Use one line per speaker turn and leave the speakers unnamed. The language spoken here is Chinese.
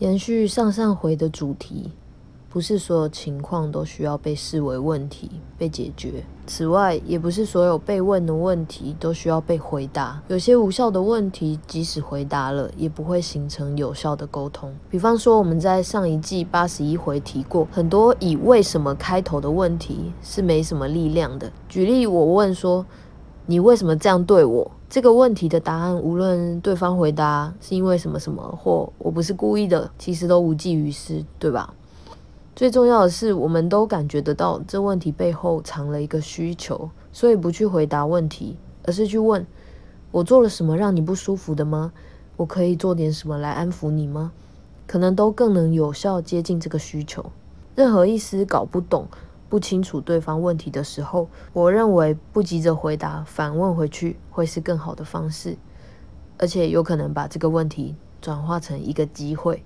延续上上回的主题，不是所有情况都需要被视为问题被解决。此外，也不是所有被问的问题都需要被回答。有些无效的问题，即使回答了，也不会形成有效的沟通。比方说，我们在上一季八十一回提过，很多以“为什么”开头的问题是没什么力量的。举例，我问说：“你为什么这样对我？”这个问题的答案，无论对方回答是因为什么什么，或我不是故意的，其实都无济于事，对吧？最重要的是，我们都感觉得到这问题背后藏了一个需求，所以不去回答问题，而是去问：我做了什么让你不舒服的吗？我可以做点什么来安抚你吗？可能都更能有效接近这个需求。任何一丝搞不懂。不清楚对方问题的时候，我认为不急着回答，反问回去会是更好的方式，而且有可能把这个问题转化成一个机会。